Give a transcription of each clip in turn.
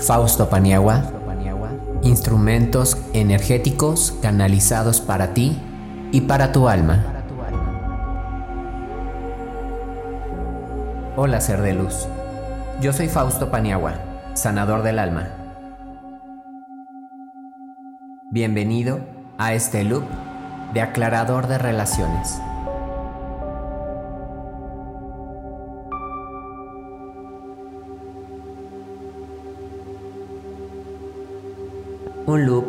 Fausto Paniagua, instrumentos energéticos canalizados para ti y para tu alma. Hola ser de luz, yo soy Fausto Paniagua, sanador del alma. Bienvenido a este loop de aclarador de relaciones. Un loop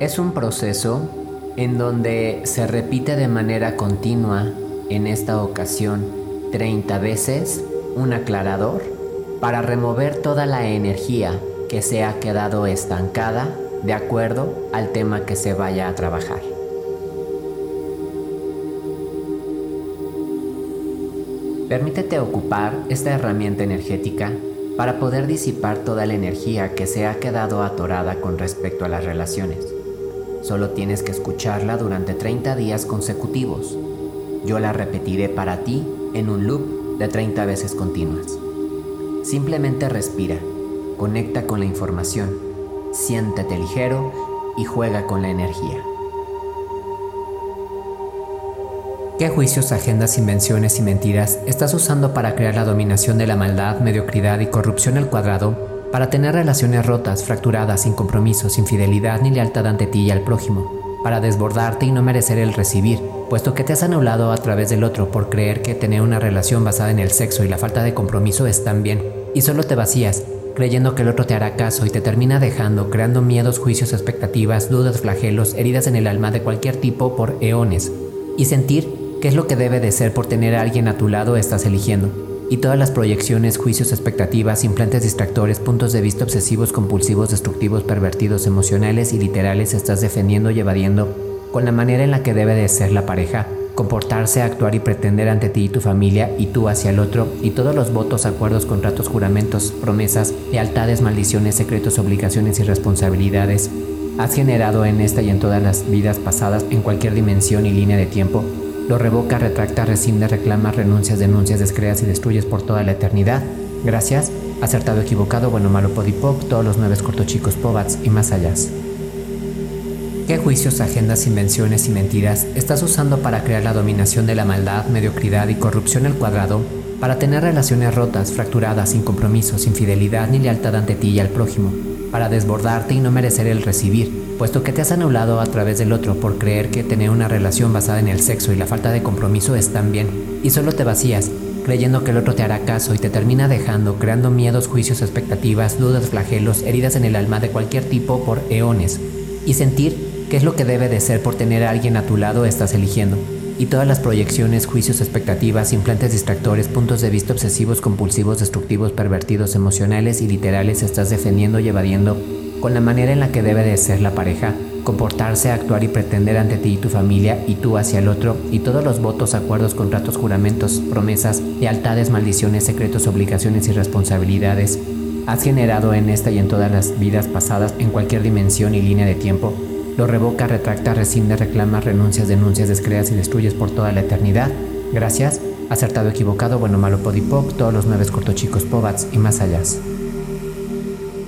es un proceso en donde se repite de manera continua, en esta ocasión 30 veces, un aclarador para remover toda la energía que se ha quedado estancada de acuerdo al tema que se vaya a trabajar. Permítete ocupar esta herramienta energética para poder disipar toda la energía que se ha quedado atorada con respecto a las relaciones. Solo tienes que escucharla durante 30 días consecutivos. Yo la repetiré para ti en un loop de 30 veces continuas. Simplemente respira, conecta con la información, siéntete ligero y juega con la energía. ¿Qué juicios, agendas, invenciones y mentiras estás usando para crear la dominación de la maldad, mediocridad y corrupción al cuadrado, para tener relaciones rotas, fracturadas, sin compromiso, sin fidelidad ni lealtad ante ti y al prójimo, para desbordarte y no merecer el recibir, puesto que te has anulado a través del otro por creer que tener una relación basada en el sexo y la falta de compromiso están bien, y solo te vacías, creyendo que el otro te hará caso y te termina dejando, creando miedos, juicios, expectativas, dudas, flagelos, heridas en el alma de cualquier tipo por eones, y sentir ¿Qué es lo que debe de ser por tener a alguien a tu lado estás eligiendo? Y todas las proyecciones, juicios, expectativas, implantes distractores, puntos de vista obsesivos, compulsivos, destructivos, pervertidos, emocionales y literales estás defendiendo y evadiendo con la manera en la que debe de ser la pareja, comportarse, actuar y pretender ante ti y tu familia y tú hacia el otro, y todos los votos, acuerdos, contratos, juramentos, promesas, lealtades, maldiciones, secretos, obligaciones y responsabilidades has generado en esta y en todas las vidas pasadas en cualquier dimensión y línea de tiempo lo revoca, retracta, rescinde, reclama, renuncias, denuncias, descreas y destruyes por toda la eternidad. Gracias, acertado, equivocado, bueno, malo, podipoc, todos los nueve cortochicos, pobats y más allá. ¿Qué juicios, agendas, invenciones y mentiras estás usando para crear la dominación de la maldad, mediocridad y corrupción al cuadrado, para tener relaciones rotas, fracturadas, sin compromiso, sin fidelidad ni lealtad ante ti y al prójimo, para desbordarte y no merecer el recibir, puesto que te has anulado a través del otro por creer que tener una relación basada en el sexo y la falta de compromiso están bien, y solo te vacías, creyendo que el otro te hará caso y te termina dejando, creando miedos, juicios, expectativas, dudas, flagelos, heridas en el alma de cualquier tipo por eones, y sentir qué es lo que debe de ser por tener a alguien a tu lado estás eligiendo, y todas las proyecciones, juicios, expectativas, implantes distractores, puntos de vista obsesivos, compulsivos, destructivos, pervertidos, emocionales y literales estás defendiendo y evadiendo con la manera en la que debe de ser la pareja, comportarse, actuar y pretender ante ti y tu familia y tú hacia el otro, y todos los votos, acuerdos, contratos, juramentos, promesas, lealtades, maldiciones, secretos, obligaciones y responsabilidades has generado en esta y en todas las vidas pasadas en cualquier dimensión y línea de tiempo, lo revoca, retracta, rescinde, reclama, renuncias, denuncias, descreas y destruyes por toda la eternidad. Gracias, acertado, equivocado, bueno, malo, podipoc, todos los nueve cortochicos, pobats y más allá.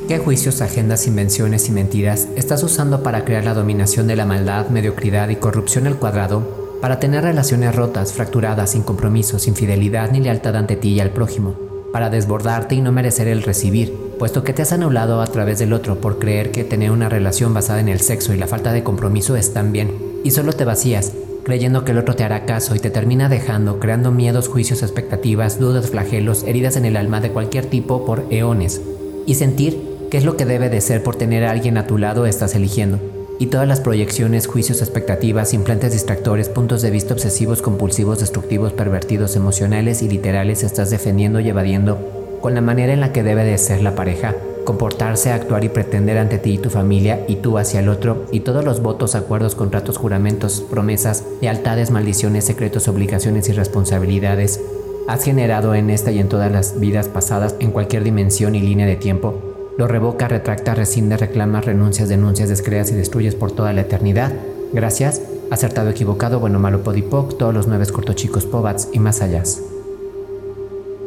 ¿Qué juicios, agendas, invenciones y mentiras estás usando para crear la dominación de la maldad, mediocridad y corrupción al cuadrado, para tener relaciones rotas, fracturadas, sin compromiso, sin fidelidad ni lealtad ante ti y al prójimo, para desbordarte y no merecer el recibir, puesto que te has anulado a través del otro por creer que tener una relación basada en el sexo y la falta de compromiso están bien, y solo te vacías, creyendo que el otro te hará caso y te termina dejando, creando miedos, juicios, expectativas, dudas, flagelos, heridas en el alma de cualquier tipo por eones, y sentir ¿Qué es lo que debe de ser por tener a alguien a tu lado estás eligiendo? Y todas las proyecciones, juicios, expectativas, implantes distractores, puntos de vista obsesivos, compulsivos, destructivos, pervertidos, emocionales y literales estás defendiendo y evadiendo con la manera en la que debe de ser la pareja, comportarse, actuar y pretender ante ti y tu familia y tú hacia el otro, y todos los votos, acuerdos, contratos, juramentos, promesas, lealtades, maldiciones, secretos, obligaciones y responsabilidades has generado en esta y en todas las vidas pasadas en cualquier dimensión y línea de tiempo lo revoca, retracta, rescinde, reclama, renuncias, denuncias, descreas y destruyes por toda la eternidad. Gracias, acertado, equivocado, bueno, malo, podipoc, todos los nueve cortochicos, pobats y más allá.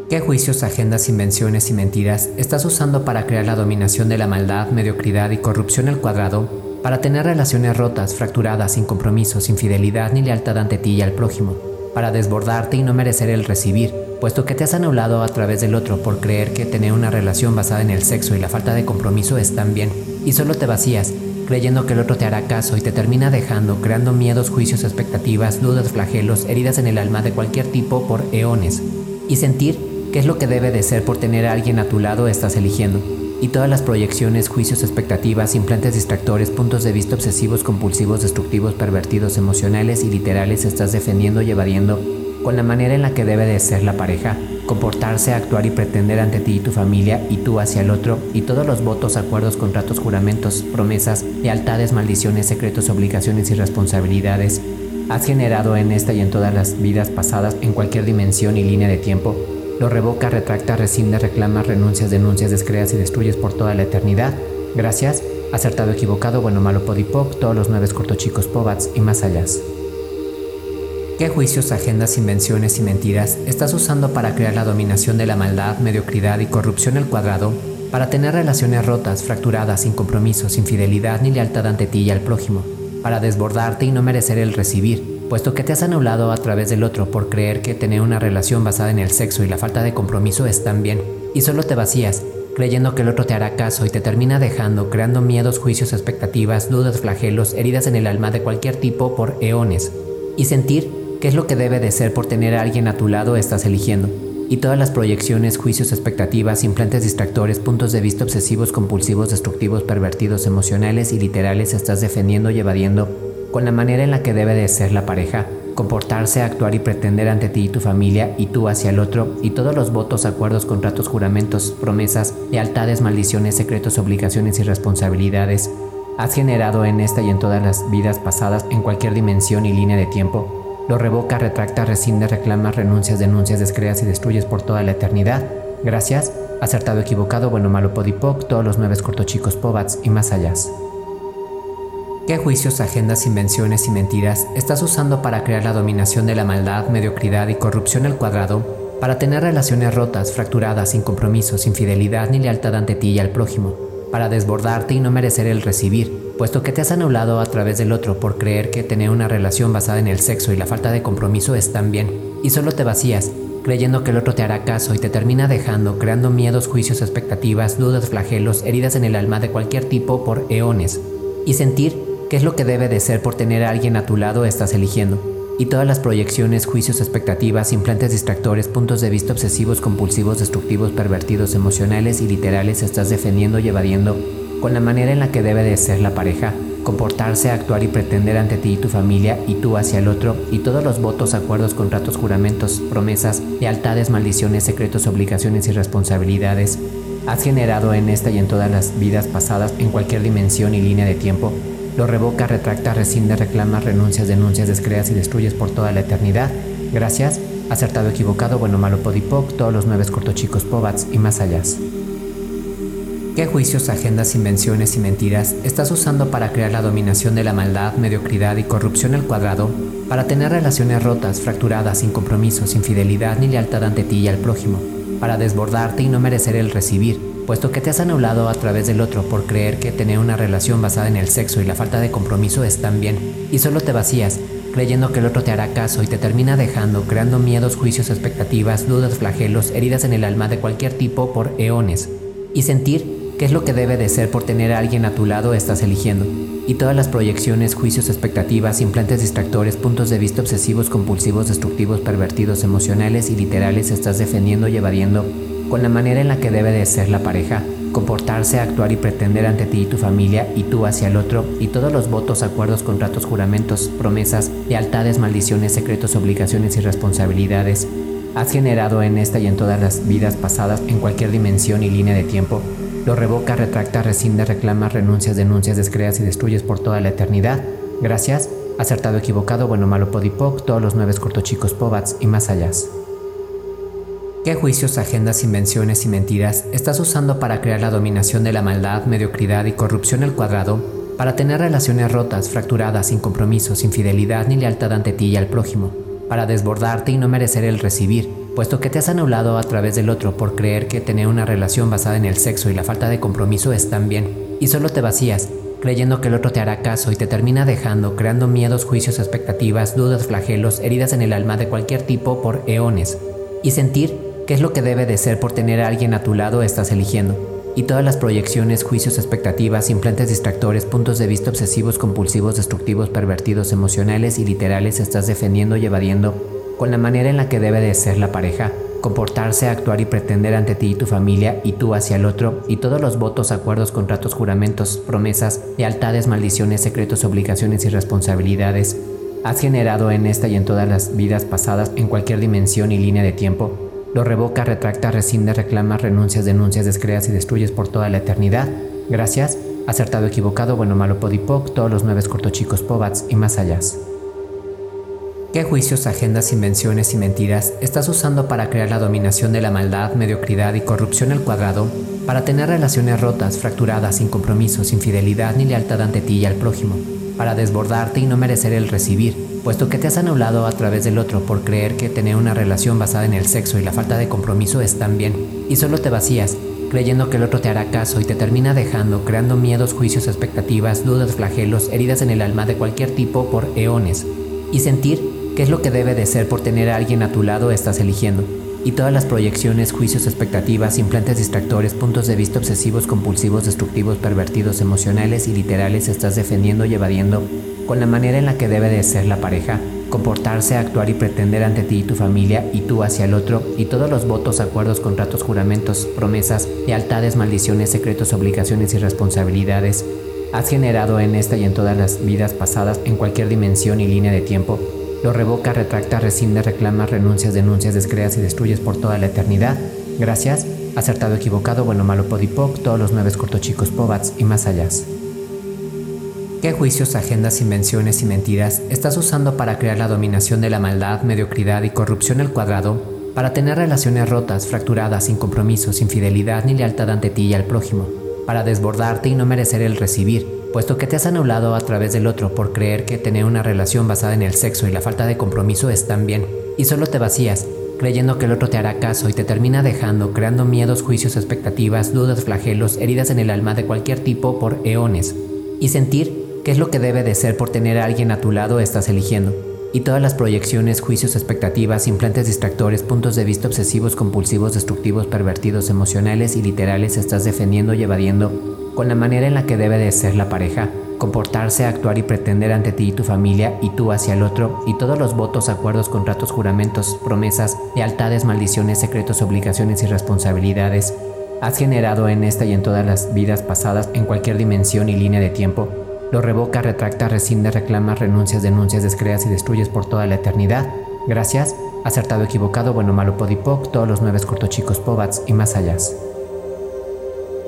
¿Qué juicios, agendas, invenciones y mentiras estás usando para crear la dominación de la maldad, mediocridad y corrupción al cuadrado, para tener relaciones rotas, fracturadas, sin compromiso, sin fidelidad ni lealtad ante ti y al prójimo, para desbordarte y no merecer el recibir, puesto que te has anulado a través del otro por creer que tener una relación basada en el sexo y la falta de compromiso están bien, y solo te vacías, creyendo que el otro te hará caso y te termina dejando, creando miedos, juicios, expectativas, dudas, flagelos, heridas en el alma de cualquier tipo por eones, y sentir ¿Qué es lo que debe de ser por tener a alguien a tu lado estás eligiendo? Y todas las proyecciones, juicios, expectativas, implantes distractores, puntos de vista obsesivos, compulsivos, destructivos, pervertidos, emocionales y literales estás defendiendo y evadiendo con la manera en la que debe de ser la pareja, comportarse, actuar y pretender ante ti y tu familia y tú hacia el otro, y todos los votos, acuerdos, contratos, juramentos, promesas, lealtades, maldiciones, secretos, obligaciones y responsabilidades has generado en esta y en todas las vidas pasadas en cualquier dimensión y línea de tiempo lo revoca, retracta, rescinde, reclama, renuncias, denuncias, descreas y destruyes por toda la eternidad. Gracias. Acertado, equivocado, bueno, malo, podipoc, todos los nueve cortochicos pobats y más allá. ¿Qué juicios, agendas, invenciones y mentiras estás usando para crear la dominación de la maldad, mediocridad y corrupción al cuadrado, para tener relaciones rotas, fracturadas, sin compromiso, sin fidelidad ni lealtad ante ti y al prójimo, para desbordarte y no merecer el recibir, puesto que te has anulado a través del otro por creer que tener una relación basada en el sexo y la falta de compromiso están bien, y solo te vacías, creyendo que el otro te hará caso y te termina dejando, creando miedos, juicios, expectativas, dudas, flagelos, heridas en el alma de cualquier tipo por eones, y sentir que es lo que debe de ser por tener a alguien a tu lado estás eligiendo, y todas las proyecciones, juicios, expectativas, implantes distractores, puntos de vista obsesivos, compulsivos, destructivos, pervertidos, emocionales y literales estás defendiendo y evadiendo con la manera en la que debe de ser la pareja, comportarse, actuar y pretender ante ti y tu familia y tú hacia el otro, y todos los votos, acuerdos, contratos, juramentos, promesas, lealtades, maldiciones, secretos, obligaciones y responsabilidades has generado en esta y en todas las vidas pasadas en cualquier dimensión y línea de tiempo, lo revoca, retracta, rescinde, reclama, renuncias, denuncias, descreas y destruyes por toda la eternidad. Gracias, acertado, equivocado, bueno, malo, podipoc, todos los nueve cortochicos pobats y más allá. ¿Qué juicios, agendas, invenciones y mentiras estás usando para crear la dominación de la maldad, mediocridad y corrupción al cuadrado, para tener relaciones rotas, fracturadas, sin compromiso, sin fidelidad ni lealtad ante ti y al prójimo, para desbordarte y no merecer el recibir, puesto que te has anulado a través del otro por creer que tener una relación basada en el sexo y la falta de compromiso están bien, y solo te vacías, creyendo que el otro te hará caso y te termina dejando, creando miedos, juicios, expectativas, dudas, flagelos, heridas en el alma de cualquier tipo por eones, y sentir ¿Qué es lo que debe de ser por tener a alguien a tu lado estás eligiendo? Y todas las proyecciones, juicios, expectativas, implantes distractores, puntos de vista obsesivos, compulsivos, destructivos, pervertidos, emocionales y literales estás defendiendo y evadiendo con la manera en la que debe de ser la pareja, comportarse, actuar y pretender ante ti y tu familia y tú hacia el otro, y todos los votos, acuerdos, contratos, juramentos, promesas, lealtades, maldiciones, secretos, obligaciones y responsabilidades has generado en esta y en todas las vidas pasadas en cualquier dimensión y línea de tiempo lo revoca, retracta, rescinde, reclama, renuncias, denuncias, descreas y destruyes por toda la eternidad. Gracias. Acertado, equivocado, bueno, malo, podipoc, todos los nueve cortochicos pobats y más allá. ¿Qué juicios, agendas, invenciones y mentiras estás usando para crear la dominación de la maldad, mediocridad y corrupción al cuadrado, para tener relaciones rotas, fracturadas, sin compromiso, sin fidelidad ni lealtad ante ti y al prójimo, para desbordarte y no merecer el recibir, puesto que te has anulado a través del otro por creer que tener una relación basada en el sexo y la falta de compromiso están bien, y solo te vacías, creyendo que el otro te hará caso y te termina dejando, creando miedos, juicios, expectativas, dudas, flagelos, heridas en el alma de cualquier tipo por eones, y sentir qué es lo que debe de ser por tener a alguien a tu lado estás eligiendo, y todas las proyecciones, juicios, expectativas, implantes distractores, puntos de vista obsesivos, compulsivos, destructivos, pervertidos, emocionales y literales estás defendiendo y evadiendo con la manera en la que debe de ser la pareja, comportarse, actuar y pretender ante ti y tu familia y tú hacia el otro, y todos los votos, acuerdos, contratos, juramentos, promesas, lealtades, maldiciones, secretos, obligaciones y responsabilidades has generado en esta y en todas las vidas pasadas en cualquier dimensión y línea de tiempo, lo revoca, retracta, rescinde, reclama, renuncias, denuncias, descreas y destruyes por toda la eternidad. Gracias. Acertado, equivocado, bueno, malo, podipoc, todos los nueve cortochicos pobats y más allá. ¿Qué juicios, agendas, invenciones y mentiras estás usando para crear la dominación de la maldad, mediocridad y corrupción al cuadrado, para tener relaciones rotas, fracturadas, sin compromiso, sin fidelidad ni lealtad ante ti y al prójimo, para desbordarte y no merecer el recibir, puesto que te has anulado a través del otro por creer que tener una relación basada en el sexo y la falta de compromiso están bien, y solo te vacías, creyendo que el otro te hará caso y te termina dejando, creando miedos, juicios, expectativas, dudas, flagelos, heridas en el alma de cualquier tipo por eones, y sentir que es lo que debe de ser por tener a alguien a tu lado estás eligiendo, y todas las proyecciones, juicios, expectativas, implantes distractores, puntos de vista obsesivos, compulsivos, destructivos, pervertidos, emocionales y literales estás defendiendo y evadiendo con la manera en la que debe de ser la pareja, comportarse, actuar y pretender ante ti y tu familia y tú hacia el otro, y todos los votos, acuerdos, contratos, juramentos, promesas, lealtades, maldiciones, secretos, obligaciones y responsabilidades. Has generado en esta y en todas las vidas pasadas en cualquier dimensión y línea de tiempo, lo revoca, retracta, rescinde, reclama, renuncias, denuncias, descreas y destruyes por toda la eternidad. Gracias, acertado, equivocado, bueno, malo, podipoc, todos los nueve cortochicos, pobats y más allá. ¿Qué juicios, agendas, invenciones y mentiras estás usando para crear la dominación de la maldad, mediocridad y corrupción al cuadrado, para tener relaciones rotas, fracturadas, sin compromiso, sin fidelidad ni lealtad ante ti y al prójimo, para desbordarte y no merecer el recibir, puesto que te has anulado a través del otro por creer que tener una relación basada en el sexo y la falta de compromiso están bien, y solo te vacías, creyendo que el otro te hará caso y te termina dejando, creando miedos, juicios, expectativas, dudas, flagelos, heridas en el alma de cualquier tipo por eones, y sentir ¿Qué es lo que debe de ser por tener a alguien a tu lado estás eligiendo? Y todas las proyecciones, juicios, expectativas, implantes distractores, puntos de vista obsesivos, compulsivos, destructivos, pervertidos, emocionales y literales estás defendiendo y evadiendo con la manera en la que debe de ser la pareja, comportarse, actuar y pretender ante ti y tu familia y tú hacia el otro, y todos los votos, acuerdos, contratos, juramentos, promesas, lealtades, maldiciones, secretos, obligaciones y responsabilidades has generado en esta y en todas las vidas pasadas en cualquier dimensión y línea de tiempo lo revoca, retracta, rescinde, reclama, renuncias, denuncias, descreas y destruyes por toda la eternidad. Gracias, acertado, equivocado, bueno, malo, podipoc, todos los nueve cortochicos, pobats y más allá. ¿Qué juicios, agendas, invenciones y mentiras estás usando para crear la dominación de la maldad, mediocridad y corrupción al cuadrado, para tener relaciones rotas, fracturadas, sin compromiso, sin fidelidad ni lealtad ante ti y al prójimo, para desbordarte y no merecer el recibir, puesto que te has anulado a través del otro por creer que tener una relación basada en el sexo y la falta de compromiso están bien, y solo te vacías, creyendo que el otro te hará caso y te termina dejando, creando miedos, juicios, expectativas, dudas, flagelos, heridas en el alma de cualquier tipo por eones, y sentir que es lo que debe de ser por tener a alguien a tu lado estás eligiendo, y todas las proyecciones, juicios, expectativas, implantes distractores, puntos de vista obsesivos, compulsivos, destructivos, pervertidos, emocionales y literales estás defendiendo y evadiendo con la manera en la que debe de ser la pareja, comportarse, actuar y pretender ante ti y tu familia y tú hacia el otro, y todos los votos, acuerdos, contratos, juramentos, promesas, lealtades, maldiciones, secretos, obligaciones y responsabilidades has generado en esta y en todas las vidas pasadas en cualquier dimensión y línea de tiempo, lo revoca, retracta, rescinde, reclama, renuncias, denuncias, descreas y destruyes por toda la eternidad. Gracias, acertado, equivocado, bueno, malo, podipoc, todos los nueve cortochicos, pobats y más allá.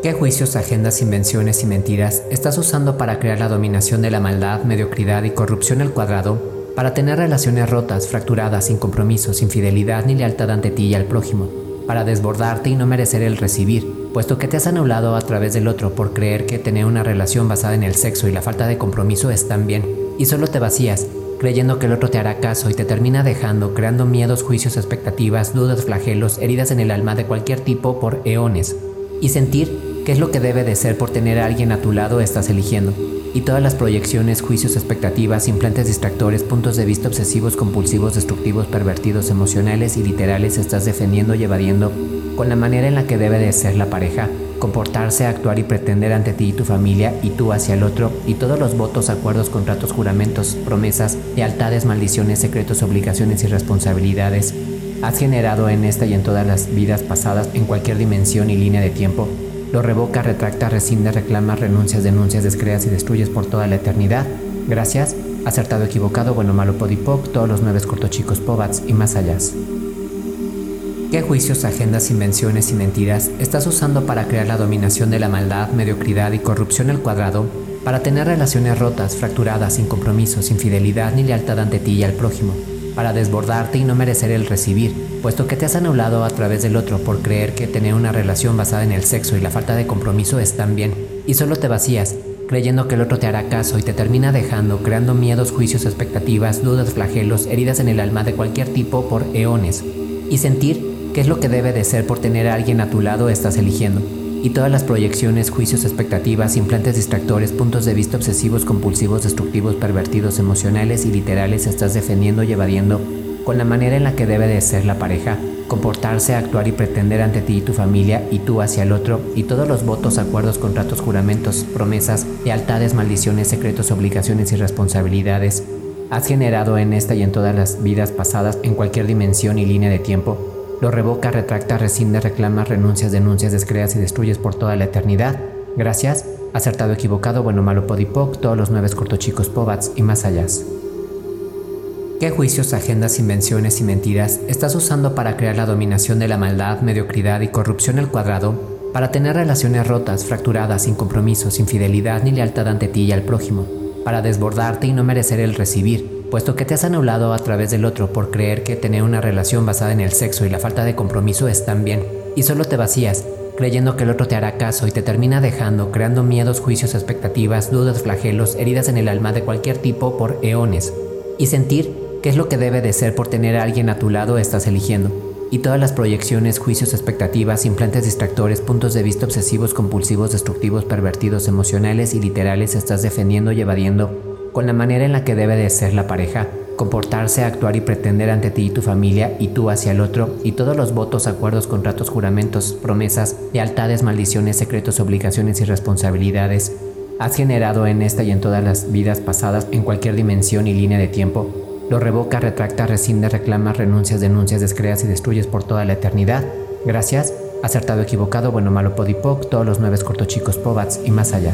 ¿Qué juicios, agendas, invenciones y mentiras estás usando para crear la dominación de la maldad, mediocridad y corrupción al cuadrado, para tener relaciones rotas, fracturadas, sin compromiso, sin fidelidad ni lealtad ante ti y al prójimo, para desbordarte y no merecer el recibir, puesto que te has anulado a través del otro por creer que tener una relación basada en el sexo y la falta de compromiso están bien, y solo te vacías, creyendo que el otro te hará caso y te termina dejando, creando miedos, juicios, expectativas, dudas, flagelos, heridas en el alma de cualquier tipo por eones, y sentir ¿Qué es lo que debe de ser por tener a alguien a tu lado estás eligiendo? Y todas las proyecciones, juicios, expectativas, implantes distractores, puntos de vista obsesivos, compulsivos, destructivos, pervertidos, emocionales y literales estás defendiendo y evadiendo con la manera en la que debe de ser la pareja, comportarse, actuar y pretender ante ti y tu familia y tú hacia el otro, y todos los votos, acuerdos, contratos, juramentos, promesas, lealtades, maldiciones, secretos, obligaciones y responsabilidades has generado en esta y en todas las vidas pasadas en cualquier dimensión y línea de tiempo lo revoca, retracta, rescinde, reclama, renuncias, denuncias, descreas y destruyes por toda la eternidad. Gracias, acertado, equivocado, bueno, malo, podipoc, todos los nueve cortochicos, pobats y más allá. ¿Qué juicios, agendas, invenciones y mentiras estás usando para crear la dominación de la maldad, mediocridad y corrupción al cuadrado, para tener relaciones rotas, fracturadas, sin compromiso, sin fidelidad ni lealtad ante ti y al prójimo? Para desbordarte y no merecer el recibir, puesto que te has anulado a través del otro por creer que tener una relación basada en el sexo y la falta de compromiso están bien, y solo te vacías, creyendo que el otro te hará caso y te termina dejando, creando miedos, juicios, expectativas, dudas, flagelos, heridas en el alma de cualquier tipo por eones, y sentir qué es lo que debe de ser por tener a alguien a tu lado estás eligiendo. Y todas las proyecciones, juicios, expectativas, implantes distractores, puntos de vista obsesivos, compulsivos, destructivos, pervertidos, emocionales y literales estás defendiendo y evadiendo con la manera en la que debe de ser la pareja, comportarse, actuar y pretender ante ti y tu familia y tú hacia el otro, y todos los votos, acuerdos, contratos, juramentos, promesas, lealtades, maldiciones, secretos, obligaciones y responsabilidades has generado en esta y en todas las vidas pasadas en cualquier dimensión y línea de tiempo, lo revoca, retracta, rescinde, reclama, renuncias, denuncias, descreas y destruyes por toda la eternidad. Gracias, acertado, equivocado, bueno, malo, podipoc, todos los nueve cortochicos, pobats y más allá. ¿Qué juicios, agendas, invenciones y mentiras estás usando para crear la dominación de la maldad, mediocridad y corrupción al cuadrado? Para tener relaciones rotas, fracturadas, sin compromiso, sin fidelidad ni lealtad ante ti y al prójimo. Para desbordarte y no merecer el recibir, puesto que te has anulado a través del otro por creer que tener una relación basada en el sexo y la falta de compromiso están bien, y solo te vacías, creyendo que el otro te hará caso y te termina dejando, creando miedos, juicios, expectativas, dudas, flagelos, heridas en el alma de cualquier tipo por eones, y sentir ¿Qué es lo que debe de ser por tener a alguien a tu lado estás eligiendo? Y todas las proyecciones, juicios, expectativas, implantes distractores, puntos de vista obsesivos, compulsivos, destructivos, pervertidos, emocionales y literales estás defendiendo y evadiendo con la manera en la que debe de ser la pareja, comportarse, actuar y pretender ante ti y tu familia y tú hacia el otro, y todos los votos, acuerdos, contratos, juramentos, promesas, lealtades, maldiciones, secretos, obligaciones y responsabilidades has generado en esta y en todas las vidas pasadas en cualquier dimensión y línea de tiempo lo revoca, retracta, rescinde, reclama, renuncias, denuncias, descreas y destruyes por toda la eternidad. Gracias, acertado, equivocado, bueno, malo, podipoc, todos los nueve cortochicos, pobats y más allá.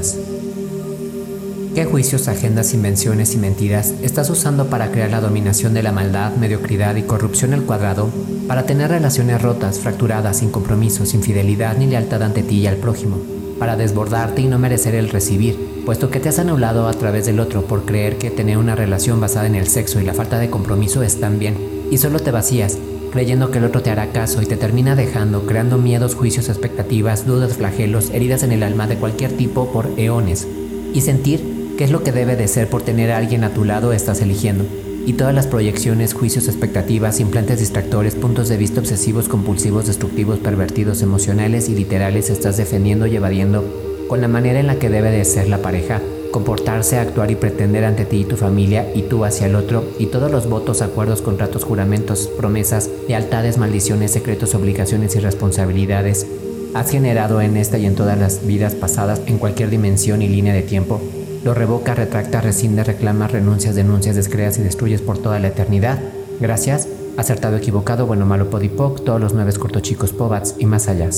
¿Qué juicios, agendas, invenciones y mentiras estás usando para crear la dominación de la maldad, mediocridad y corrupción al cuadrado? Para tener relaciones rotas, fracturadas, sin compromiso, sin fidelidad ni lealtad ante ti y al prójimo. Para desbordarte y no merecer el recibir puesto que te has anulado a través del otro por creer que tener una relación basada en el sexo y la falta de compromiso están bien, y solo te vacías, creyendo que el otro te hará caso y te termina dejando, creando miedos, juicios, expectativas, dudas, flagelos, heridas en el alma de cualquier tipo por eones, y sentir qué es lo que debe de ser por tener a alguien a tu lado estás eligiendo, y todas las proyecciones, juicios, expectativas, implantes distractores, puntos de vista obsesivos, compulsivos, destructivos, pervertidos, emocionales y literales estás defendiendo y evadiendo con la manera en la que debe de ser la pareja, comportarse, actuar y pretender ante ti y tu familia y tú hacia el otro, y todos los votos, acuerdos, contratos, juramentos, promesas, lealtades, maldiciones, secretos, obligaciones y responsabilidades. Has generado en esta y en todas las vidas pasadas en cualquier dimensión y línea de tiempo, lo revoca, retracta, rescinde, reclama, renuncias, denuncias, descreas y destruyes por toda la eternidad. Gracias, acertado, equivocado, bueno, malo, podipoc, todos los nueve cortochicos, pobats y más allá.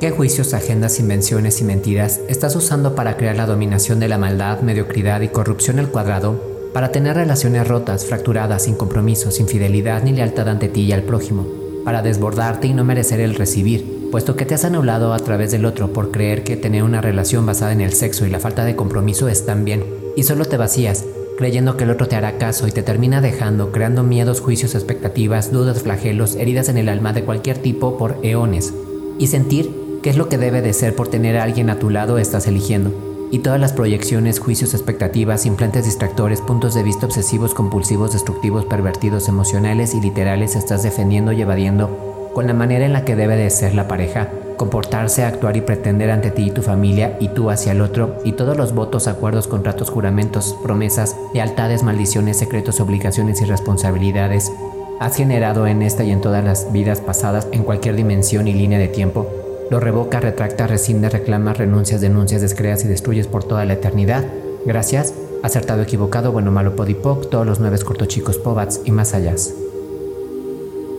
¿Qué juicios, agendas, invenciones y mentiras estás usando para crear la dominación de la maldad, mediocridad y corrupción al cuadrado? Para tener relaciones rotas, fracturadas, sin compromiso, sin fidelidad ni lealtad ante ti y al prójimo. Para desbordarte y no merecer el recibir, puesto que te has anulado a través del otro por creer que tener una relación basada en el sexo y la falta de compromiso están bien, y solo te vacías, creyendo que el otro te hará caso y te termina dejando, creando miedos, juicios, expectativas, dudas, flagelos, heridas en el alma de cualquier tipo por eones, y sentir ¿Qué es lo que debe de ser por tener a alguien a tu lado estás eligiendo? Y todas las proyecciones, juicios, expectativas, implantes distractores, puntos de vista obsesivos, compulsivos, destructivos, pervertidos, emocionales y literales estás defendiendo y evadiendo con la manera en la que debe de ser la pareja, comportarse, actuar y pretender ante ti y tu familia y tú hacia el otro, y todos los votos, acuerdos, contratos, juramentos, promesas, lealtades, maldiciones, secretos, obligaciones y responsabilidades has generado en esta y en todas las vidas pasadas en cualquier dimensión y línea de tiempo lo revoca, retracta, rescinde, reclama, renuncias, denuncias, descreas y destruyes por toda la eternidad. Gracias, acertado, equivocado, bueno, malo, podipoc, todos los nueve cortochicos, pobats y más allá.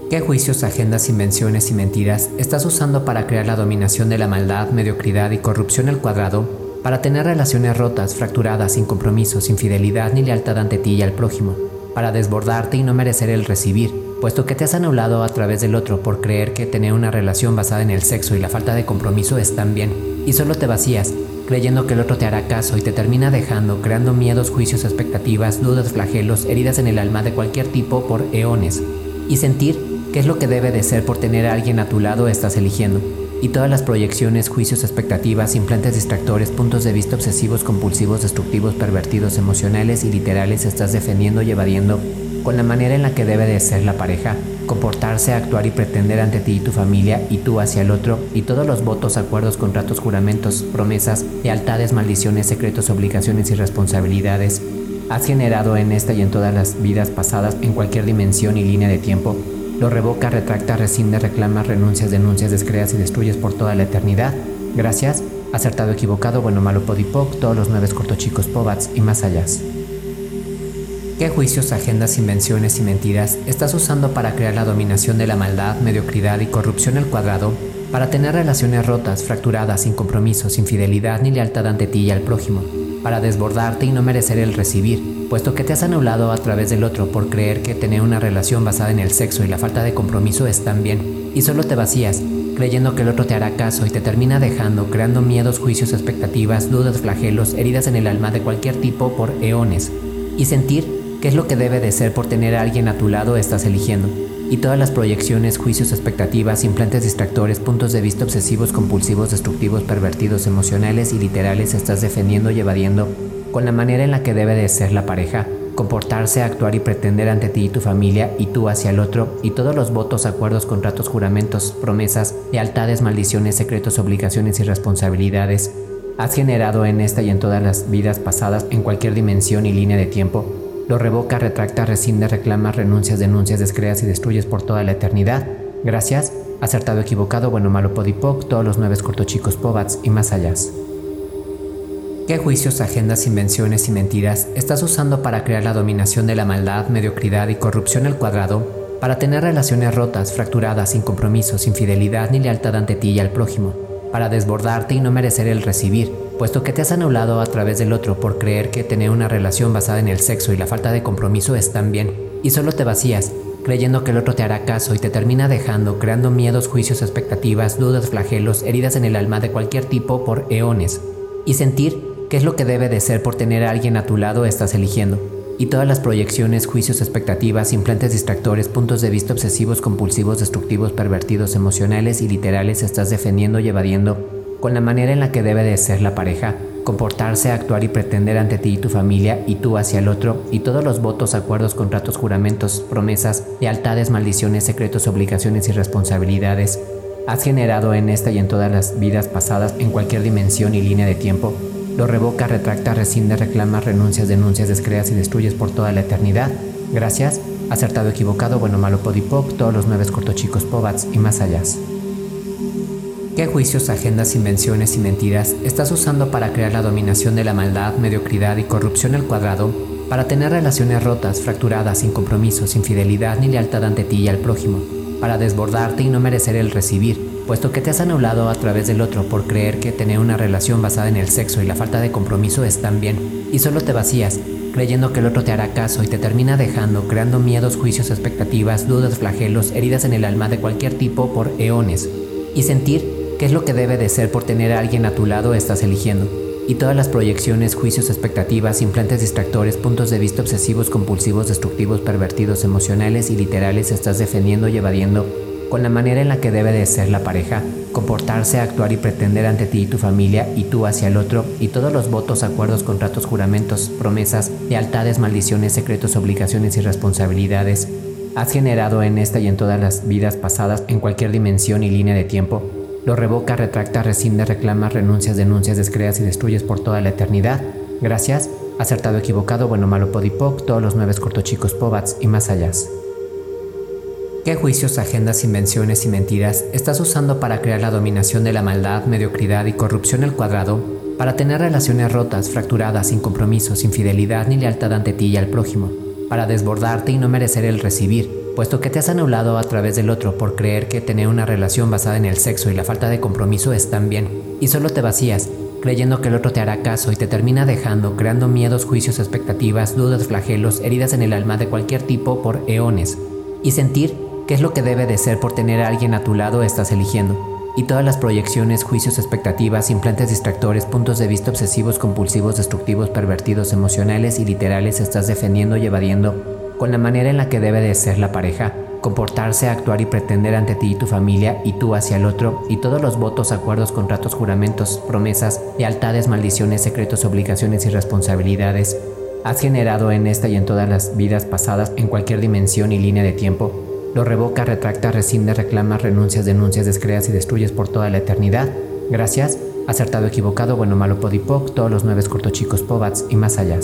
¿Qué juicios, agendas, invenciones y mentiras estás usando para crear la dominación de la maldad, mediocridad y corrupción al cuadrado? Para tener relaciones rotas, fracturadas, sin compromiso, sin fidelidad ni lealtad ante ti y al prójimo. Para desbordarte y no merecer el recibir puesto que te has anulado a través del otro por creer que tener una relación basada en el sexo y la falta de compromiso están bien, y solo te vacías, creyendo que el otro te hará caso y te termina dejando, creando miedos, juicios, expectativas, dudas, flagelos, heridas en el alma de cualquier tipo por eones, y sentir qué es lo que debe de ser por tener a alguien a tu lado estás eligiendo, y todas las proyecciones, juicios, expectativas, implantes distractores, puntos de vista obsesivos, compulsivos, destructivos, pervertidos, emocionales y literales estás defendiendo y evadiendo con la manera en la que debe de ser la pareja, comportarse, actuar y pretender ante ti y tu familia y tú hacia el otro, y todos los votos, acuerdos, contratos, juramentos, promesas, lealtades, maldiciones, secretos, obligaciones y responsabilidades. Has generado en esta y en todas las vidas pasadas en cualquier dimensión y línea de tiempo, lo revoca, retracta, rescinde, reclama, renuncias, denuncias, descreas y destruyes por toda la eternidad. Gracias, acertado, equivocado, bueno, malo, podipoc, todos los nueve cortochicos, pobats y más allá. ¿Qué juicios, agendas, invenciones y mentiras estás usando para crear la dominación de la maldad, mediocridad y corrupción al cuadrado, para tener relaciones rotas, fracturadas, sin compromiso, sin fidelidad ni lealtad ante ti y al prójimo, para desbordarte y no merecer el recibir, puesto que te has anulado a través del otro por creer que tener una relación basada en el sexo y la falta de compromiso están bien, y solo te vacías, creyendo que el otro te hará caso y te termina dejando, creando miedos, juicios, expectativas, dudas, flagelos, heridas en el alma de cualquier tipo por eones, y sentir ¿Qué es lo que debe de ser por tener a alguien a tu lado estás eligiendo? Y todas las proyecciones, juicios, expectativas, implantes distractores, puntos de vista obsesivos, compulsivos, destructivos, pervertidos, emocionales y literales estás defendiendo y evadiendo con la manera en la que debe de ser la pareja, comportarse, actuar y pretender ante ti y tu familia y tú hacia el otro, y todos los votos, acuerdos, contratos, juramentos, promesas, lealtades, maldiciones, secretos, obligaciones y responsabilidades has generado en esta y en todas las vidas pasadas en cualquier dimensión y línea de tiempo lo revoca, retracta, rescinde, reclama, renuncias, denuncias, descreas y destruyes por toda la eternidad. Gracias, acertado, equivocado, bueno, malo, podipoc, todos los nueve cortochicos, pobats y más allá. ¿Qué juicios, agendas, invenciones y mentiras estás usando para crear la dominación de la maldad, mediocridad y corrupción al cuadrado, para tener relaciones rotas, fracturadas, sin compromiso, sin fidelidad ni lealtad ante ti y al prójimo, para desbordarte y no merecer el recibir, puesto que te has anulado a través del otro por creer que tener una relación basada en el sexo y la falta de compromiso están bien, y solo te vacías, creyendo que el otro te hará caso y te termina dejando, creando miedos, juicios, expectativas, dudas, flagelos, heridas en el alma de cualquier tipo por eones, y sentir qué es lo que debe de ser por tener a alguien a tu lado estás eligiendo, y todas las proyecciones, juicios, expectativas, implantes distractores, puntos de vista obsesivos, compulsivos, destructivos, pervertidos, emocionales y literales estás defendiendo y evadiendo con la manera en la que debe de ser la pareja, comportarse, actuar y pretender ante ti y tu familia y tú hacia el otro, y todos los votos, acuerdos, contratos, juramentos, promesas, lealtades, maldiciones, secretos, obligaciones y responsabilidades has generado en esta y en todas las vidas pasadas en cualquier dimensión y línea de tiempo, lo revoca, retracta, rescinde, reclama, renuncias, denuncias, descreas y destruyes por toda la eternidad. Gracias, acertado, equivocado, bueno, malo, podipoc, todos los nueve cortochicos, pobats y más allá. ¿Qué juicios, agendas, invenciones y mentiras estás usando para crear la dominación de la maldad, mediocridad y corrupción al cuadrado, para tener relaciones rotas, fracturadas, sin compromiso, sin fidelidad ni lealtad ante ti y al prójimo, para desbordarte y no merecer el recibir, puesto que te has anulado a través del otro por creer que tener una relación basada en el sexo y la falta de compromiso están bien, y solo te vacías, creyendo que el otro te hará caso y te termina dejando, creando miedos, juicios, expectativas, dudas, flagelos, heridas en el alma de cualquier tipo por eones, y sentir ¿Qué es lo que debe de ser por tener a alguien a tu lado estás eligiendo? Y todas las proyecciones, juicios, expectativas, implantes distractores, puntos de vista obsesivos, compulsivos, destructivos, pervertidos, emocionales y literales estás defendiendo y evadiendo con la manera en la que debe de ser la pareja, comportarse, actuar y pretender ante ti y tu familia y tú hacia el otro, y todos los votos, acuerdos, contratos, juramentos, promesas, lealtades, maldiciones, secretos, obligaciones y responsabilidades has generado en esta y en todas las vidas pasadas en cualquier dimensión y línea de tiempo lo revoca, retracta, rescinde, reclama, renuncias, denuncias, descreas y destruyes por toda la eternidad. Gracias, acertado, equivocado, bueno, malo, podipoc, todos los nueve cortochicos, pobats y más allá. ¿Qué juicios, agendas, invenciones y mentiras estás usando para crear la dominación de la maldad, mediocridad y corrupción al cuadrado, para tener relaciones rotas, fracturadas, sin compromiso, sin fidelidad ni lealtad ante ti y al prójimo, para desbordarte y no merecer el recibir, puesto que te has anulado a través del otro por creer que tener una relación basada en el sexo y la falta de compromiso están bien, y solo te vacías, creyendo que el otro te hará caso y te termina dejando, creando miedos, juicios, expectativas, dudas, flagelos, heridas en el alma de cualquier tipo por eones, y sentir qué es lo que debe de ser por tener a alguien a tu lado estás eligiendo, y todas las proyecciones, juicios, expectativas, implantes distractores, puntos de vista obsesivos, compulsivos, destructivos, pervertidos, emocionales y literales estás defendiendo y evadiendo con la manera en la que debe de ser la pareja, comportarse, actuar y pretender ante ti y tu familia y tú hacia el otro, y todos los votos, acuerdos, contratos, juramentos, promesas, lealtades, maldiciones, secretos, obligaciones y responsabilidades has generado en esta y en todas las vidas pasadas en cualquier dimensión y línea de tiempo, Lo revoca, retracta, rescinde, reclama, renuncias, denuncias, descreas y destruyes por toda la eternidad. Gracias, acertado, equivocado, bueno, malo, podipoc, todos los nueve cortochicos, pobats y más allá.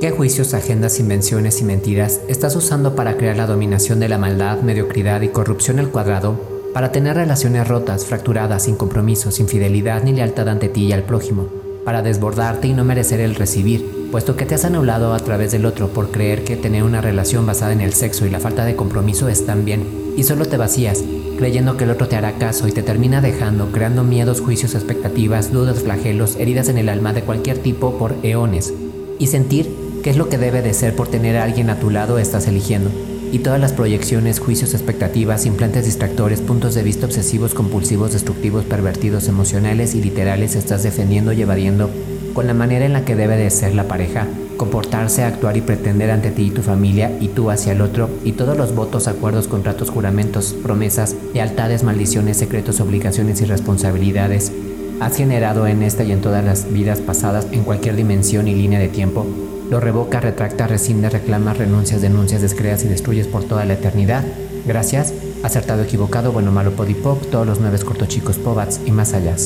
¿Qué juicios, agendas, invenciones y mentiras estás usando para crear la dominación de la maldad, mediocridad y corrupción al cuadrado, para tener relaciones rotas, fracturadas, sin compromiso, sin fidelidad ni lealtad ante ti y al prójimo, para desbordarte y no merecer el recibir, puesto que te has anulado a través del otro por creer que tener una relación basada en el sexo y la falta de compromiso están bien, y solo te vacías, creyendo que el otro te hará caso y te termina dejando, creando miedos, juicios, expectativas, dudas, flagelos, heridas en el alma de cualquier tipo por eones, y sentir ¿Qué es lo que debe de ser por tener a alguien a tu lado estás eligiendo? Y todas las proyecciones, juicios, expectativas, implantes distractores, puntos de vista obsesivos, compulsivos, destructivos, pervertidos, emocionales y literales estás defendiendo y evadiendo con la manera en la que debe de ser la pareja, comportarse, actuar y pretender ante ti y tu familia y tú hacia el otro, y todos los votos, acuerdos, contratos, juramentos, promesas, lealtades, maldiciones, secretos, obligaciones y responsabilidades has generado en esta y en todas las vidas pasadas en cualquier dimensión y línea de tiempo lo revoca, retracta, rescinde, reclama, renuncias, denuncias, descreas y destruyes por toda la eternidad. Gracias, acertado, equivocado, bueno, malo, podipoc, todos los nueve cortochicos, pobats y más allá.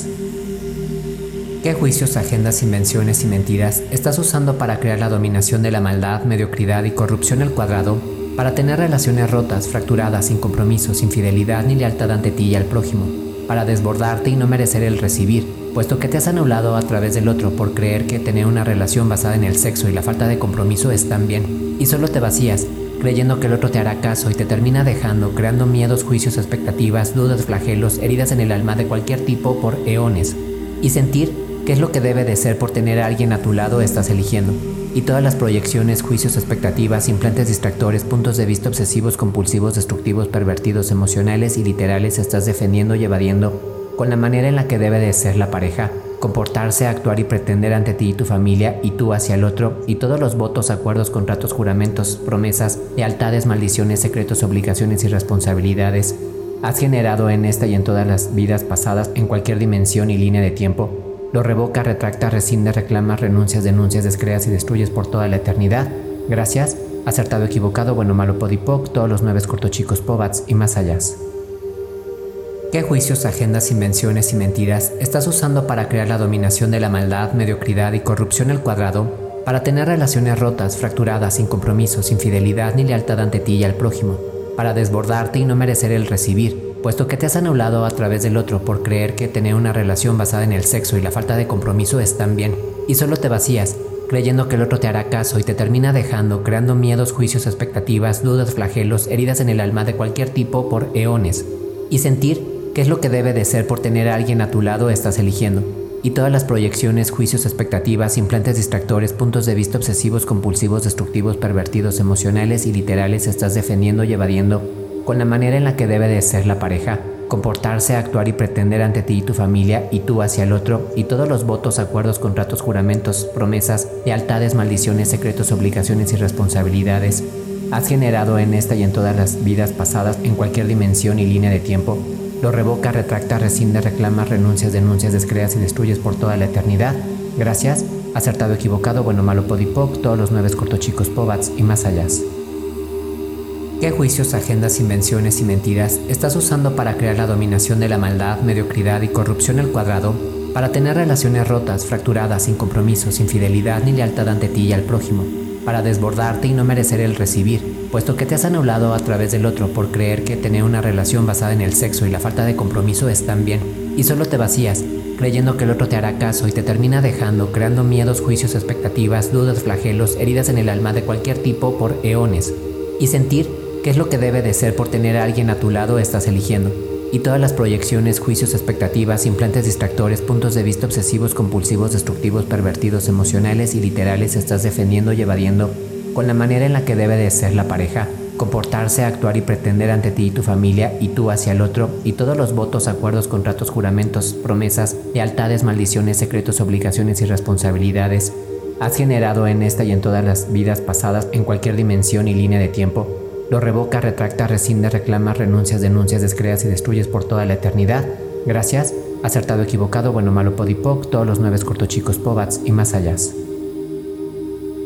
¿Qué juicios, agendas, invenciones y mentiras estás usando para crear la dominación de la maldad, mediocridad y corrupción al cuadrado, para tener relaciones rotas, fracturadas, sin compromiso, sin fidelidad ni lealtad ante ti y al prójimo, para desbordarte y no merecer el recibir, puesto que te has anulado a través del otro por creer que tener una relación basada en el sexo y la falta de compromiso están bien, y solo te vacías, creyendo que el otro te hará caso y te termina dejando, creando miedos, juicios, expectativas, dudas, flagelos, heridas en el alma de cualquier tipo por eones, y sentir que es lo que debe de ser por tener a alguien a tu lado estás eligiendo, y todas las proyecciones, juicios, expectativas, implantes distractores, puntos de vista obsesivos, compulsivos, destructivos, pervertidos, emocionales y literales estás defendiendo y evadiendo con la manera en la que debe de ser la pareja, comportarse, actuar y pretender ante ti y tu familia y tú hacia el otro, y todos los votos, acuerdos, contratos, juramentos, promesas, lealtades, maldiciones, secretos, obligaciones y responsabilidades has generado en esta y en todas las vidas pasadas en cualquier dimensión y línea de tiempo, lo revoca, retracta, rescinde, reclama, renuncias, denuncias, descreas y destruyes por toda la eternidad. Gracias, acertado, equivocado, bueno, malo, podipoc, todos los nueve cortochicos, pobats y más allá. ¿Qué juicios, agendas, invenciones y mentiras estás usando para crear la dominación de la maldad, mediocridad y corrupción al cuadrado, para tener relaciones rotas, fracturadas, sin compromiso, sin fidelidad ni lealtad ante ti y al prójimo, para desbordarte y no merecer el recibir, puesto que te has anulado a través del otro por creer que tener una relación basada en el sexo y la falta de compromiso están bien, y solo te vacías, creyendo que el otro te hará caso y te termina dejando, creando miedos, juicios, expectativas, dudas, flagelos, heridas en el alma de cualquier tipo por eones, y sentir ¿Qué es lo que debe de ser por tener a alguien a tu lado estás eligiendo? Y todas las proyecciones, juicios, expectativas, implantes distractores, puntos de vista obsesivos, compulsivos, destructivos, pervertidos, emocionales y literales estás defendiendo y evadiendo con la manera en la que debe de ser la pareja, comportarse, actuar y pretender ante ti y tu familia y tú hacia el otro, y todos los votos, acuerdos, contratos, juramentos, promesas, lealtades, maldiciones, secretos, obligaciones y responsabilidades has generado en esta y en todas las vidas pasadas en cualquier dimensión y línea de tiempo lo revoca, retracta, rescinde, reclama, renuncias, denuncias, descreas y destruyes por toda la eternidad. Gracias, acertado, equivocado, bueno, malo, podipoc, todos los nueve cortochicos, pobats y más allá. ¿Qué juicios, agendas, invenciones y mentiras estás usando para crear la dominación de la maldad, mediocridad y corrupción al cuadrado, para tener relaciones rotas, fracturadas, sin compromiso, sin fidelidad ni lealtad ante ti y al prójimo? para desbordarte y no merecer el recibir, puesto que te has anulado a través del otro por creer que tener una relación basada en el sexo y la falta de compromiso están bien, y solo te vacías, creyendo que el otro te hará caso y te termina dejando, creando miedos, juicios, expectativas, dudas, flagelos, heridas en el alma de cualquier tipo por eones, y sentir que es lo que debe de ser por tener a alguien a tu lado estás eligiendo. Y todas las proyecciones, juicios, expectativas, implantes distractores, puntos de vista obsesivos, compulsivos, destructivos, pervertidos, emocionales y literales estás defendiendo y evadiendo con la manera en la que debe de ser la pareja, comportarse, actuar y pretender ante ti y tu familia y tú hacia el otro, y todos los votos, acuerdos, contratos, juramentos, promesas, lealtades, maldiciones, secretos, obligaciones y responsabilidades. Has generado en esta y en todas las vidas pasadas en cualquier dimensión y línea de tiempo lo revoca, retracta, rescinde, reclama, renuncias, denuncias, descreas y destruyes por toda la eternidad. Gracias, acertado, equivocado, bueno, malo, podipoc, todos los nueve cortochicos, pobats y más allá.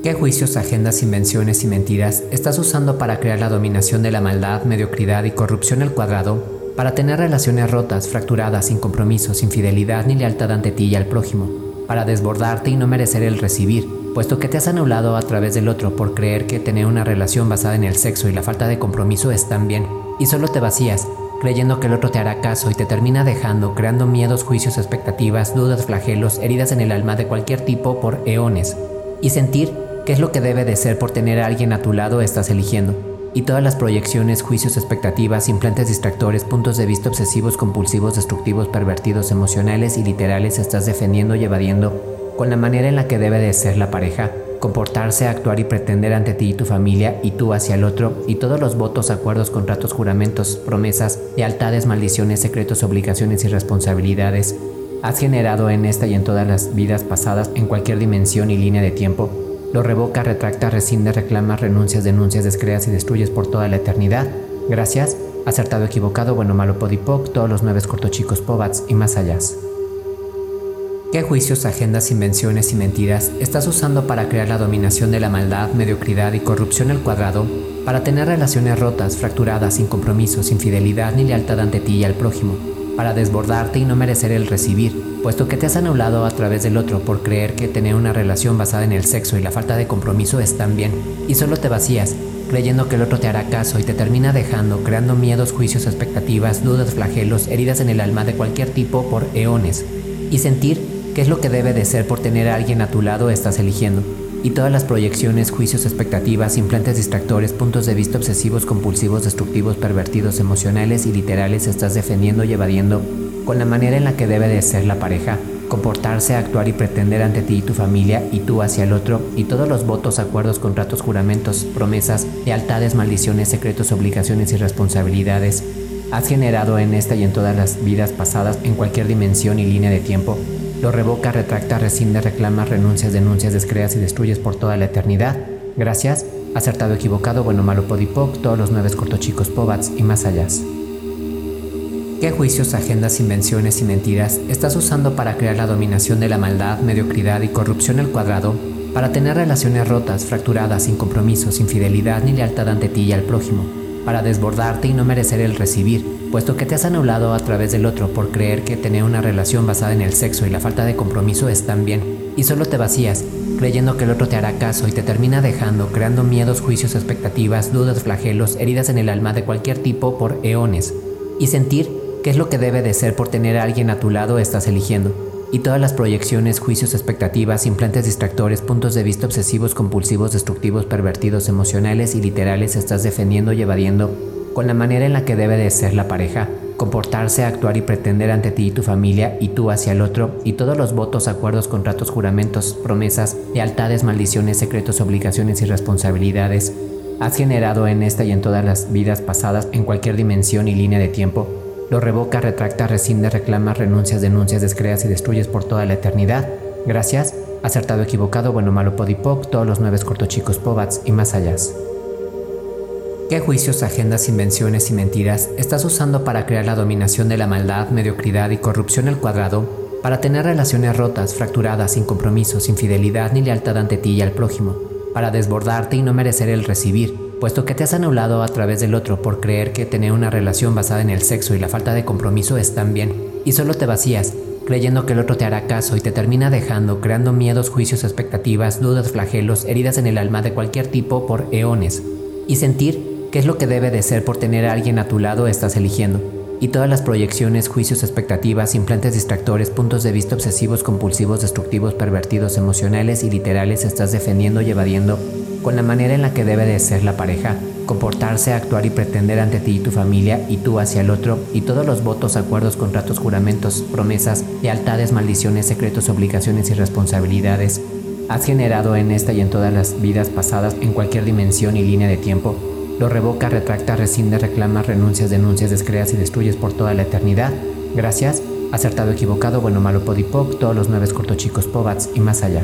¿Qué juicios, agendas, invenciones y mentiras estás usando para crear la dominación de la maldad, mediocridad y corrupción al cuadrado? Para tener relaciones rotas, fracturadas, sin compromiso, sin fidelidad ni lealtad ante ti y al prójimo. Para desbordarte y no merecer el recibir, puesto que te has anulado a través del otro por creer que tener una relación basada en el sexo y la falta de compromiso están bien, y solo te vacías, creyendo que el otro te hará caso y te termina dejando, creando miedos, juicios, expectativas, dudas, flagelos, heridas en el alma de cualquier tipo por eones, y sentir ¿Qué es lo que debe de ser por tener a alguien a tu lado estás eligiendo? Y todas las proyecciones, juicios, expectativas, implantes distractores, puntos de vista obsesivos, compulsivos, destructivos, pervertidos, emocionales y literales estás defendiendo y evadiendo con la manera en la que debe de ser la pareja, comportarse, actuar y pretender ante ti y tu familia y tú hacia el otro, y todos los votos, acuerdos, contratos, juramentos, promesas, lealtades, maldiciones, secretos, obligaciones y responsabilidades has generado en esta y en todas las vidas pasadas en cualquier dimensión y línea de tiempo lo revoca, retracta, rescinde, reclama, renuncias, denuncias, descreas y destruyes por toda la eternidad. Gracias. Acertado, equivocado, bueno, malo, podipoc, todos los nueve cortochicos, pobats y más allá. ¿Qué juicios, agendas, invenciones y mentiras estás usando para crear la dominación de la maldad, mediocridad y corrupción al cuadrado? Para tener relaciones rotas, fracturadas, sin compromiso, sin fidelidad ni lealtad ante ti y al prójimo. Para desbordarte y no merecer el recibir puesto que te has anulado a través del otro por creer que tener una relación basada en el sexo y la falta de compromiso están bien, y solo te vacías, creyendo que el otro te hará caso y te termina dejando, creando miedos, juicios, expectativas, dudas, flagelos, heridas en el alma de cualquier tipo por eones, y sentir que es lo que debe de ser por tener a alguien a tu lado estás eligiendo, y todas las proyecciones, juicios, expectativas, implantes distractores, puntos de vista obsesivos, compulsivos, destructivos, pervertidos, emocionales y literales estás defendiendo y evadiendo con la manera en la que debe de ser la pareja, comportarse, actuar y pretender ante ti y tu familia y tú hacia el otro, y todos los votos, acuerdos, contratos, juramentos, promesas, lealtades, maldiciones, secretos, obligaciones y responsabilidades has generado en esta y en todas las vidas pasadas en cualquier dimensión y línea de tiempo, lo revoca, retracta, rescinde, reclama, renuncias, denuncias, descreas y destruyes por toda la eternidad. Gracias, acertado, equivocado, bueno, malo, podipoc, todos los nueve cortochicos, pobats y más allá. ¿Qué juicios, agendas, invenciones y mentiras estás usando para crear la dominación de la maldad, mediocridad y corrupción al cuadrado? Para tener relaciones rotas, fracturadas, sin compromiso, sin fidelidad ni lealtad ante ti y al prójimo. Para desbordarte y no merecer el recibir, puesto que te has anulado a través del otro por creer que tener una relación basada en el sexo y la falta de compromiso están bien, y solo te vacías, creyendo que el otro te hará caso y te termina dejando, creando miedos, juicios, expectativas, dudas, flagelos, heridas en el alma de cualquier tipo por eones, y sentir ¿Qué es lo que debe de ser por tener a alguien a tu lado estás eligiendo? Y todas las proyecciones, juicios, expectativas, implantes distractores, puntos de vista obsesivos, compulsivos, destructivos, pervertidos, emocionales y literales estás defendiendo y evadiendo con la manera en la que debe de ser la pareja, comportarse, actuar y pretender ante ti y tu familia y tú hacia el otro, y todos los votos, acuerdos, contratos, juramentos, promesas, lealtades, maldiciones, secretos, obligaciones y responsabilidades has generado en esta y en todas las vidas pasadas en cualquier dimensión y línea de tiempo lo revoca, retracta, rescinde, reclama, renuncias, denuncias, descreas y destruyes por toda la eternidad. Gracias. Acertado, equivocado, bueno, malo, podipoc, todos los nueve cortochicos, pobats y más allá. ¿Qué juicios, agendas, invenciones y mentiras estás usando para crear la dominación de la maldad, mediocridad y corrupción al cuadrado? Para tener relaciones rotas, fracturadas, sin compromiso, sin fidelidad ni lealtad ante ti y al prójimo. Para desbordarte y no merecer el recibir puesto que te has anulado a través del otro por creer que tener una relación basada en el sexo y la falta de compromiso están bien, y solo te vacías, creyendo que el otro te hará caso y te termina dejando, creando miedos, juicios, expectativas, dudas, flagelos, heridas en el alma de cualquier tipo por eones, y sentir qué es lo que debe de ser por tener a alguien a tu lado estás eligiendo, y todas las proyecciones, juicios, expectativas, implantes distractores, puntos de vista obsesivos, compulsivos, destructivos, pervertidos, emocionales y literales estás defendiendo y evadiendo con la manera en la que debe de ser la pareja, comportarse, actuar y pretender ante ti y tu familia y tú hacia el otro, y todos los votos, acuerdos, contratos, juramentos, promesas, lealtades, maldiciones, secretos, obligaciones y responsabilidades has generado en esta y en todas las vidas pasadas en cualquier dimensión y línea de tiempo, lo revoca, retracta, rescinde, reclama, renuncias, denuncias, descreas y destruyes por toda la eternidad. Gracias. Acertado, equivocado, bueno, malo, podipoc, todos los nueve cortochicos, pobats y más allá.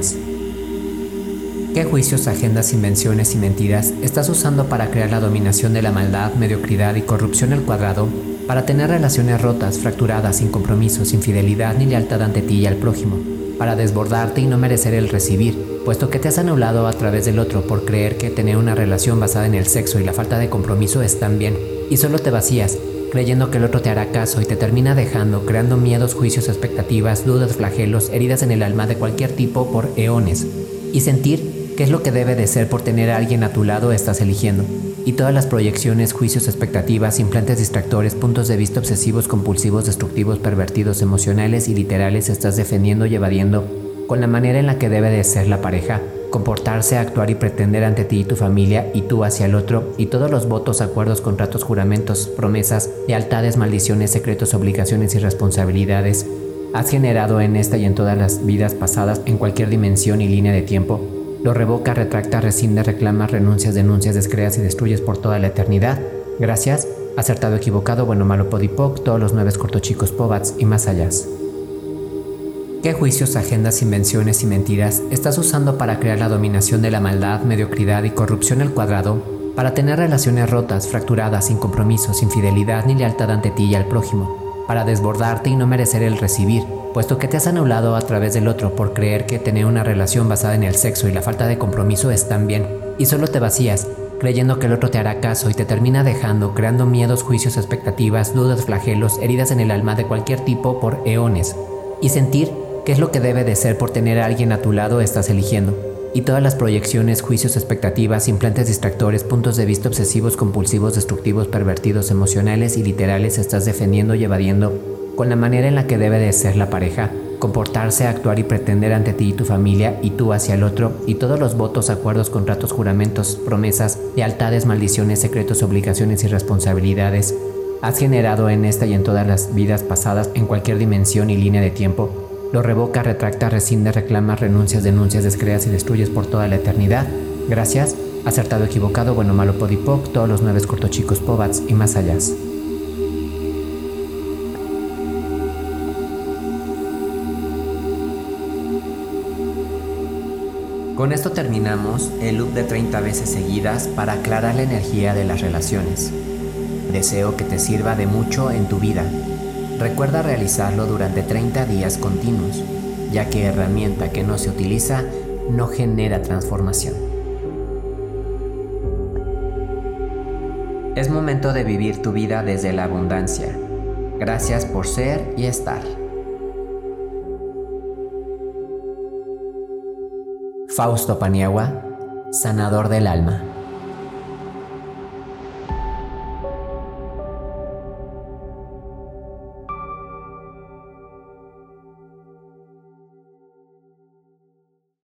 ¿Qué juicios, agendas, invenciones y mentiras estás usando para crear la dominación de la maldad, mediocridad y corrupción al cuadrado? para tener relaciones rotas, fracturadas, sin compromiso, sin fidelidad ni lealtad ante ti y al prójimo, para desbordarte y no merecer el recibir, puesto que te has anulado a través del otro por creer que tener una relación basada en el sexo y la falta de compromiso están bien, y solo te vacías, creyendo que el otro te hará caso y te termina dejando, creando miedos, juicios, expectativas, dudas, flagelos, heridas en el alma de cualquier tipo por eones, y sentir que es lo que debe de ser por tener a alguien a tu lado estás eligiendo. Y todas las proyecciones, juicios, expectativas, implantes distractores, puntos de vista obsesivos, compulsivos, destructivos, pervertidos, emocionales y literales estás defendiendo y evadiendo con la manera en la que debe de ser la pareja, comportarse, actuar y pretender ante ti y tu familia y tú hacia el otro, y todos los votos, acuerdos, contratos, juramentos, promesas, lealtades, maldiciones, secretos, obligaciones y responsabilidades. Has generado en esta y en todas las vidas pasadas en cualquier dimensión y línea de tiempo lo revoca, retracta, rescinde, reclama, renuncias, denuncias, descreas y destruyes por toda la eternidad. Gracias, acertado, equivocado, bueno, malo, podipoc, todos los nueve cortochicos, pobats y más allá. ¿Qué juicios, agendas, invenciones y mentiras estás usando para crear la dominación de la maldad, mediocridad y corrupción al cuadrado? Para tener relaciones rotas, fracturadas, sin compromiso, sin fidelidad ni lealtad ante ti y al prójimo. Para desbordarte y no merecer el recibir puesto que te has anulado a través del otro por creer que tener una relación basada en el sexo y la falta de compromiso están bien, y solo te vacías, creyendo que el otro te hará caso y te termina dejando, creando miedos, juicios, expectativas, dudas, flagelos, heridas en el alma de cualquier tipo por eones, y sentir que es lo que debe de ser por tener a alguien a tu lado estás eligiendo, y todas las proyecciones, juicios, expectativas, implantes distractores, puntos de vista obsesivos, compulsivos, destructivos, pervertidos, emocionales y literales estás defendiendo y evadiendo con la manera en la que debe de ser la pareja, comportarse, actuar y pretender ante ti y tu familia y tú hacia el otro, y todos los votos, acuerdos, contratos, juramentos, promesas, lealtades, maldiciones, secretos, obligaciones y responsabilidades has generado en esta y en todas las vidas pasadas en cualquier dimensión y línea de tiempo, lo revoca, retracta, rescinde, reclama, renuncias, denuncias, descreas y destruyes por toda la eternidad. Gracias, acertado, equivocado, bueno, malo, podipoc, todos los nueve cortochicos, pobats y más allá. Con esto terminamos el loop de 30 veces seguidas para aclarar la energía de las relaciones. Deseo que te sirva de mucho en tu vida. Recuerda realizarlo durante 30 días continuos, ya que herramienta que no se utiliza no genera transformación. Es momento de vivir tu vida desde la abundancia. Gracias por ser y estar. Fausto Paniagua, sanador del alma.